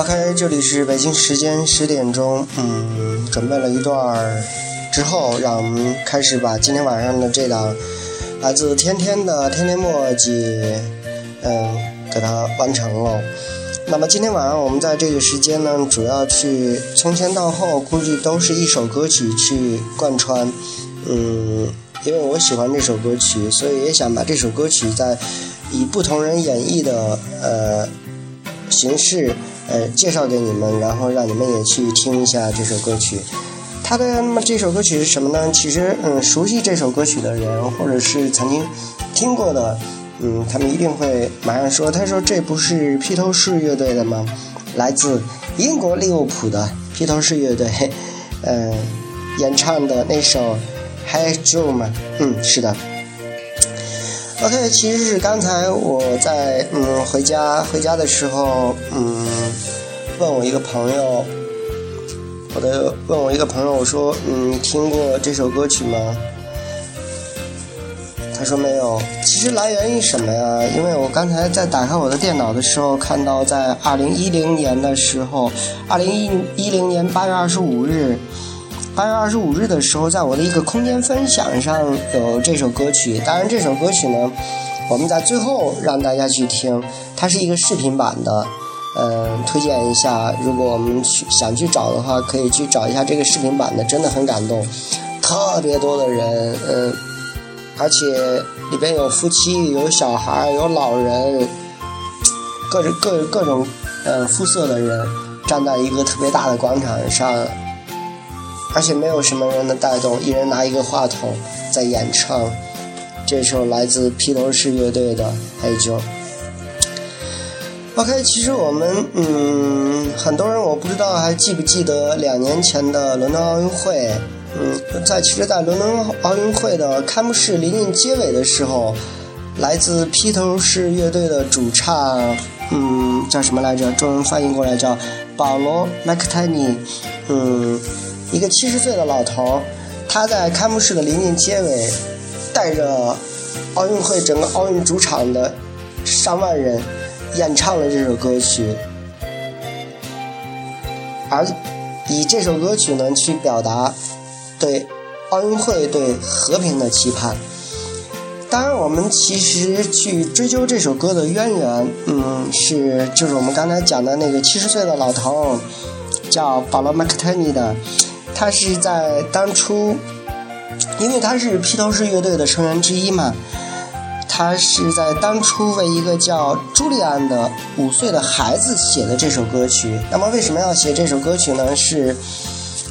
OK，这里是北京时间十点钟，嗯，准备了一段之后，让我们开始把今天晚上的这档来自天天的天天墨迹，嗯，给它完成了。那么今天晚上我们在这个时间呢，主要去从前到后，估计都是一首歌曲去贯穿，嗯，因为我喜欢这首歌曲，所以也想把这首歌曲在以不同人演绎的呃形式。呃，介绍给你们，然后让你们也去听一下这首歌曲。它的那么这首歌曲是什么呢？其实，嗯，熟悉这首歌曲的人，或者是曾经听过的，嗯，他们一定会马上说：“他说这不是披头士乐队的吗？来自英国利物浦的披头士乐队，嗯，演唱的那首《Hey Jude》吗？嗯，是的。” OK，其实是刚才我在嗯回家回家的时候，嗯，问我一个朋友，我的问我一个朋友，我说嗯听过这首歌曲吗？他说没有。其实来源于什么呀？因为我刚才在打开我的电脑的时候，看到在二零一零年的时候，二零一一零年八月二十五日。八月二十五日的时候，在我的一个空间分享上有这首歌曲。当然，这首歌曲呢，我们在最后让大家去听，它是一个视频版的。嗯，推荐一下，如果我们去想去找的话，可以去找一下这个视频版的，真的很感动。特别多的人，嗯，而且里边有夫妻、有小孩、有老人，各种各各种嗯肤色的人，站在一个特别大的广场上。而且没有什么人能带动，一人拿一个话筒在演唱这首来自披头士乐队的《黑酒》。OK，其实我们嗯，很多人我不知道还记不记得两年前的伦敦奥运会，嗯，在其实，在伦敦奥运会的开幕式临近结尾的时候，来自披头士乐队的主唱，嗯，叫什么来着？中文翻译过来叫保罗·麦克泰尼，嗯。一个七十岁的老头他在开幕式的临近结尾，带着奥运会整个奥运主场的上万人演唱了这首歌曲，而以这首歌曲呢去表达对奥运会对和平的期盼。当然，我们其实去追究这首歌的渊源，嗯，是就是我们刚才讲的那个七十岁的老头叫保罗·麦克特尼的。他是在当初，因为他是披头士乐队的成员之一嘛，他是在当初为一个叫朱利安的五岁的孩子写的这首歌曲。那么为什么要写这首歌曲呢？是，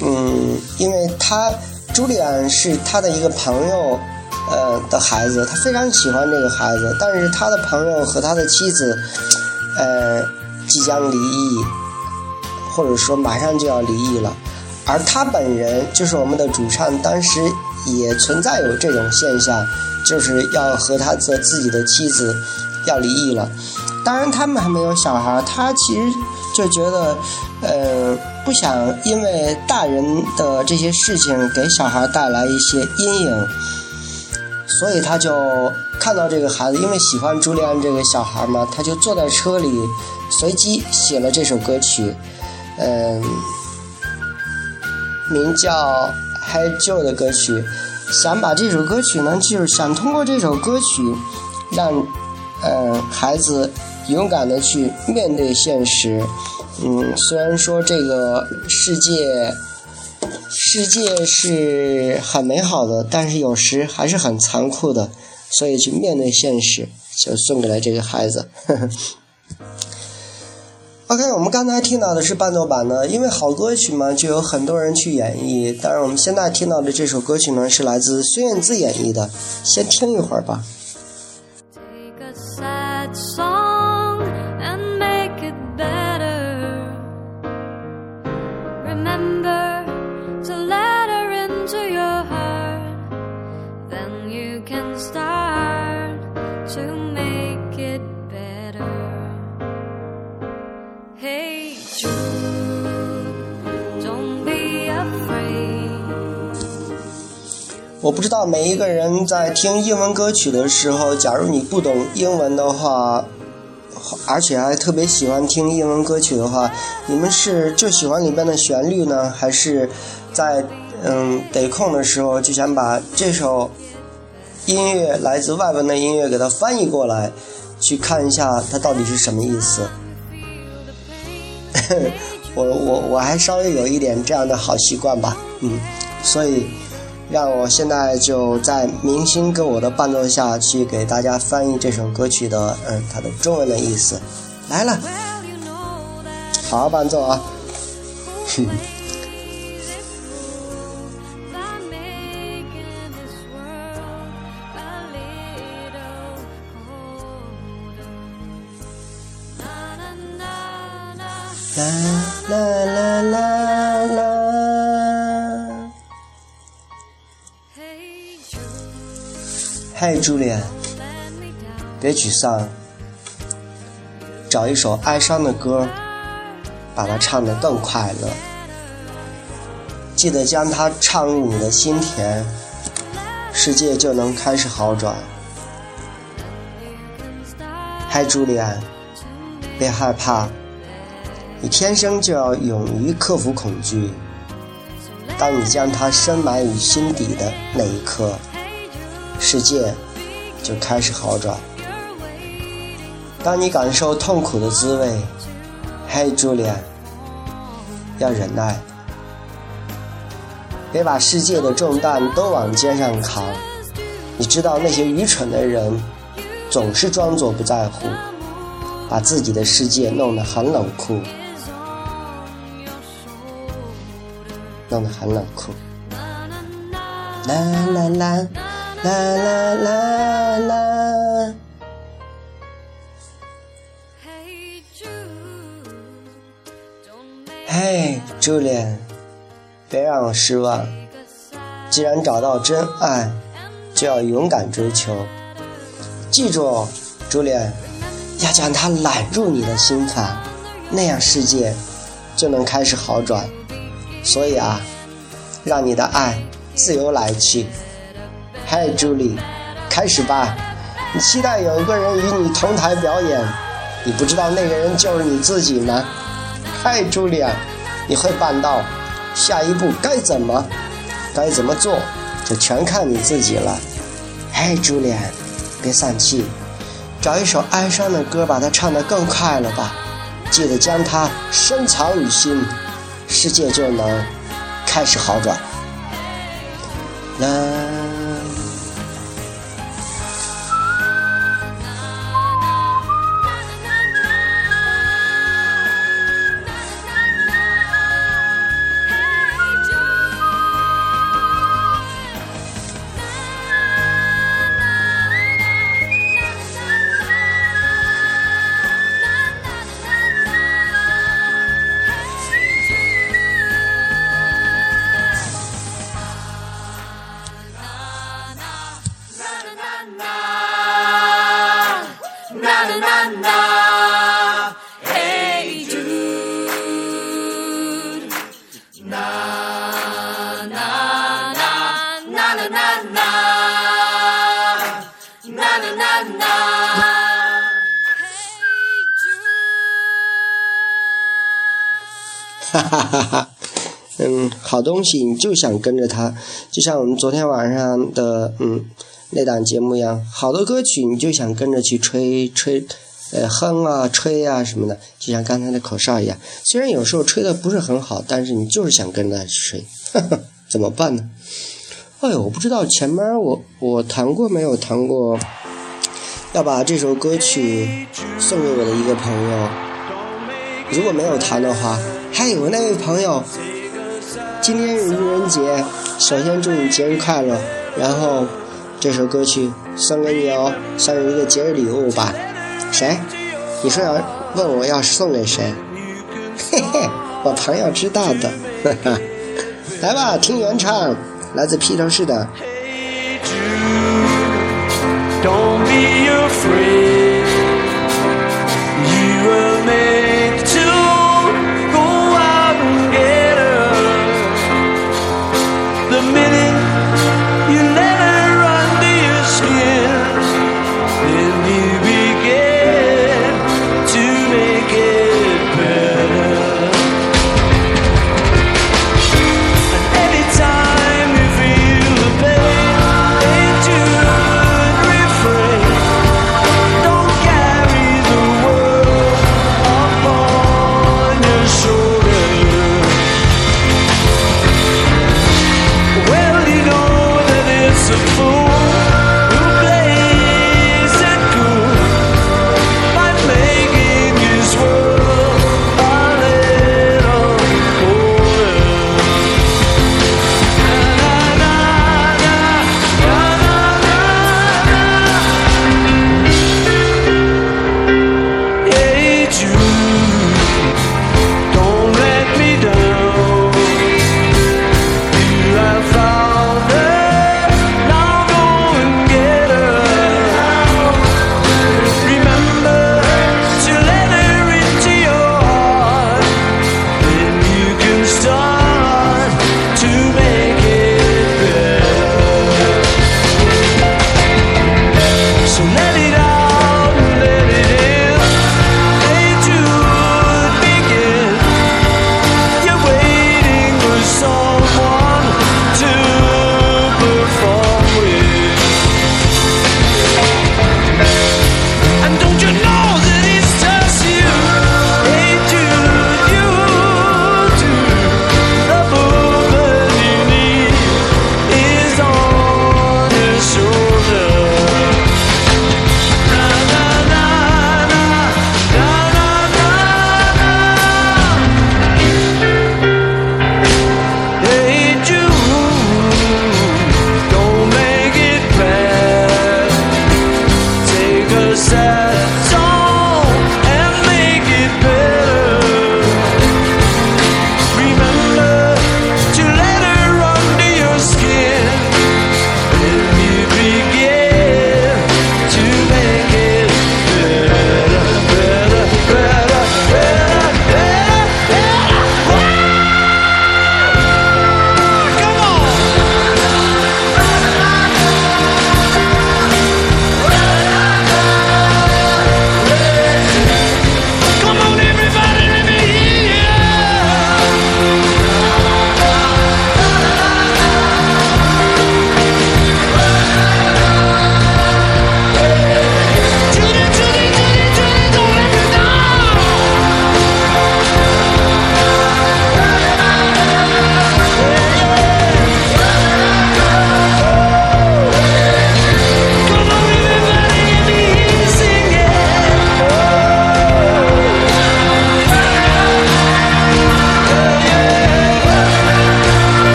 嗯，因为他朱利安是他的一个朋友，呃的孩子，他非常喜欢这个孩子，但是他的朋友和他的妻子，呃，即将离异，或者说马上就要离异了。而他本人就是我们的主唱，当时也存在有这种现象，就是要和他的自己的妻子要离异了。当然，他们还没有小孩，他其实就觉得，呃，不想因为大人的这些事情给小孩带来一些阴影，所以他就看到这个孩子，因为喜欢朱利安这个小孩嘛，他就坐在车里，随机写了这首歌曲，嗯。名叫《Hey Joe》的歌曲，想把这首歌曲呢，就是想通过这首歌曲，让，呃，孩子勇敢的去面对现实。嗯，虽然说这个世界，世界是很美好的，但是有时还是很残酷的，所以去面对现实，就送给了这个孩子。呵呵 OK，我们刚才听到的是伴奏版的，因为好歌曲嘛，就有很多人去演绎。当然，我们现在听到的这首歌曲呢，是来自孙燕姿演绎的，先听一会儿吧。我不知道每一个人在听英文歌曲的时候，假如你不懂英文的话，而且还特别喜欢听英文歌曲的话，你们是就喜欢里边的旋律呢，还是在嗯得空的时候就想把这首音乐来自外文的音乐给它翻译过来，去看一下它到底是什么意思？我我我还稍微有一点这样的好习惯吧，嗯，所以让我现在就在明星跟我的伴奏下去给大家翻译这首歌曲的嗯它的中文的意思，来了，好好伴奏啊，哼。嗨，朱莉安，别沮丧，找一首哀伤的歌，把它唱得更快乐。记得将它唱入你的心田，世界就能开始好转。嗨，朱莉安，别害怕。你天生就要勇于克服恐惧。当你将它深埋于心底的那一刻，世界就开始好转。当你感受痛苦的滋味，嘿，朱莉，要忍耐，别把世界的重担都往肩上扛。你知道那些愚蠢的人总是装作不在乎，把自己的世界弄得很冷酷。弄得很冷酷。啦啦啦啦啦啦啦。嘿，朱莲，别让我失望。既然找到真爱，就要勇敢追求。记住，朱莲，要将它揽入你的心房，那样世界就能开始好转。所以啊，让你的爱自由来去。嗨，朱莉，开始吧。你期待有一个人与你同台表演，你不知道那个人就是你自己吗？嗨，朱莉啊，你会办到。下一步该怎么，该怎么做，就全看你自己了。嗨，朱莉，别丧气，找一首哀伤的歌，把它唱得更快了吧。记得将它深藏于心。世界就能开始好转。啦。哈 哈嗯，好东西你就想跟着它，就像我们昨天晚上的嗯那档节目一样，好多歌曲你就想跟着去吹吹，呃哼啊吹啊什么的，就像刚才的口哨一样。虽然有时候吹的不是很好，但是你就是想跟着吹，怎么办呢？哎呦，我不知道前面我我弹过没有弹过，要把这首歌曲送给我的一个朋友，如果没有弹的话。还有那位朋友，今天是愚人节，首先祝你节日快乐。然后这首歌曲送给你哦，算是一个节日礼物吧。谁？你说要问我要送给谁？嘿嘿，我朋友知道的。来吧，听原唱，来自披头士的。Mujeres,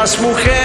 las mujeres.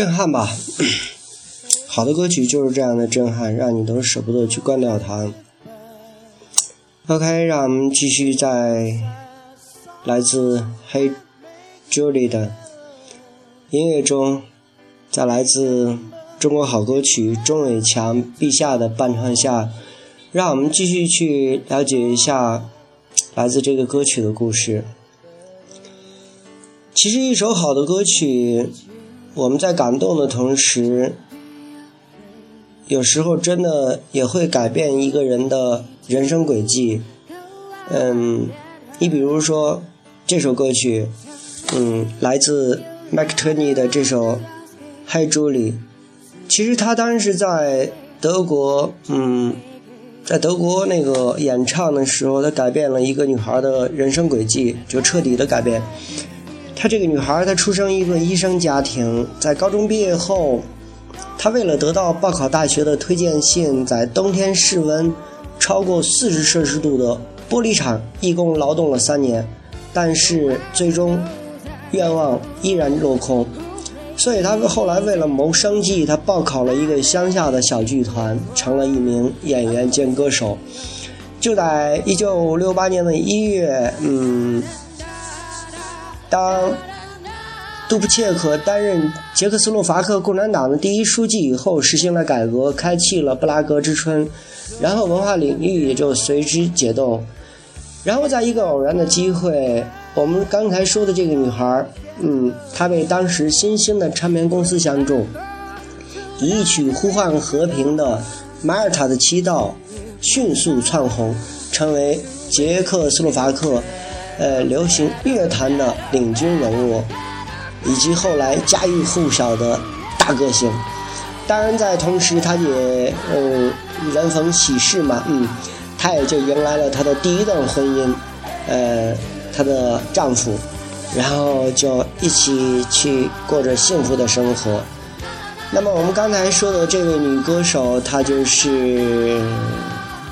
震撼吧。好的歌曲就是这样的震撼，让你都舍不得去关掉它。OK，让我们继续在来自 Hey Julie 的音乐中，在来自中国好歌曲钟伟强陛下的伴唱下，让我们继续去了解一下来自这个歌曲的故事。其实，一首好的歌曲，我们在感动的同时，有时候真的也会改变一个人的人生轨迹。嗯，你比如说这首歌曲，嗯，来自麦克特尼的这首《嗨，朱莉》，其实他当时在德国，嗯，在德国那个演唱的时候，他改变了一个女孩的人生轨迹，就彻底的改变。她这个女孩，她出生一个医生家庭，在高中毕业后，她为了得到报考大学的推荐信，在冬天室温超过四十摄氏度的玻璃厂一共劳动了三年，但是最终愿望依然落空。所以她后来为了谋生计，她报考了一个乡下的小剧团，成了一名演员兼歌手。就在一九六八年的一月，嗯。当杜布切克担任捷克斯洛伐克共产党的第一书记以后，实行了改革，开启了布拉格之春，然后文化领域也就随之解冻。然后在一个偶然的机会，我们刚才说的这个女孩，嗯，她被当时新兴的唱片公司相中，以一曲呼唤和平的《马耳他的祈祷》迅速窜红，成为捷克斯洛伐克。呃，流行乐坛的领军人物，以及后来家喻户晓的大歌星。当然，在同时，她也嗯，人逢喜事嘛，嗯，她也就迎来了她的第一段婚姻，呃，她的丈夫，然后就一起去过着幸福的生活。那么，我们刚才说的这位女歌手，她就是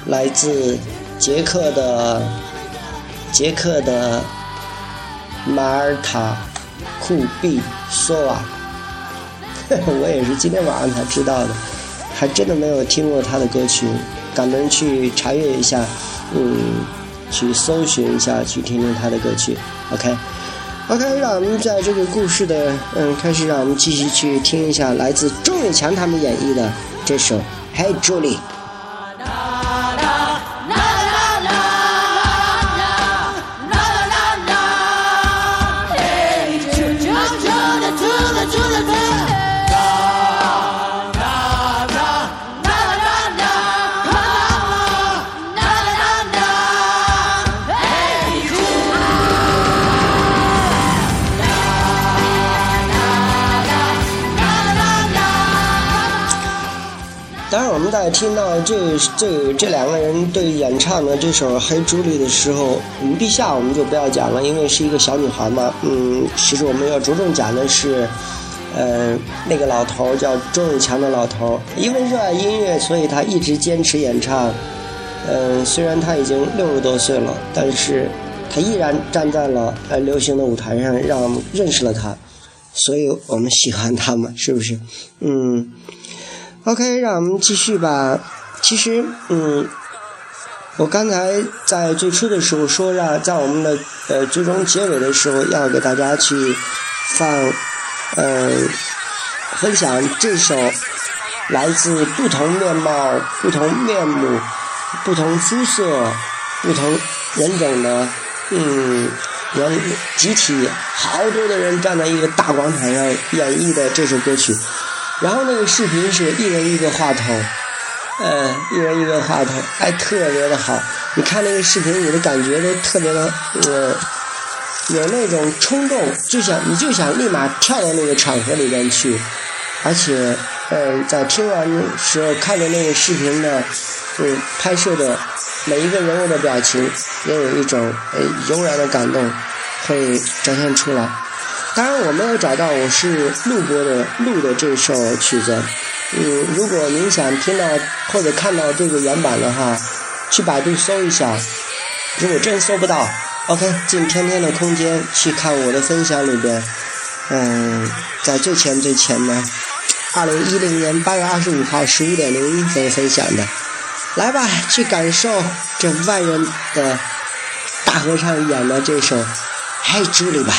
来自捷克的。捷克的马尔塔库比索瓦，我也是今天晚上才知道的，还真的没有听过他的歌曲，赶忙去查阅一下，嗯，去搜寻一下，去听听他的歌曲。OK，OK，让我们在这个故事的嗯开始，让我们继续去听一下来自钟伟强他们演绎的这首《Hey Julie》。当然，我们在听到这这这两个人对演唱的这首《黑朱莉》的时候，嗯，陛下我们就不要讲了，因为是一个小女孩嘛。嗯，其实我们要着重讲的是，呃，那个老头叫周永强的老头，因为热爱音乐，所以他一直坚持演唱。嗯，虽然他已经六十多岁了，但是他依然站在了呃流行的舞台上，让我们认识了他，所以我们喜欢他嘛，是不是？嗯。OK，让我们继续吧。其实，嗯，我刚才在最初的时候说，让在我们的呃最终结尾的时候，要给大家去放，呃，分享这首来自不同面貌、不同面目、不同肤色、不同人种的，嗯，人集体，好多的人站在一个大广场上演绎的这首歌曲。然后那个视频是一人一个话筒，呃，一人一个话筒，还特别的好。你看那个视频，你的感觉都特别的，呃，有那种冲动，就想你就想立马跳到那个场合里边去。而且，呃，在听完时候看着那个视频的，嗯，拍摄的每一个人物的表情，也有一种呃悠然的感动会展现出来。当然，我没有找到我是录播的录的这首曲子。嗯，如果您想听到或者看到这个原版的话，去百度搜一下。如果真搜不到，OK，进天天的空间去看我的分享里边。嗯，在最前最前的，二零一零年八月二十五号十五点零一分分享的。来吧，去感受这万人的大合唱演的这首《嗨，朱莉》吧。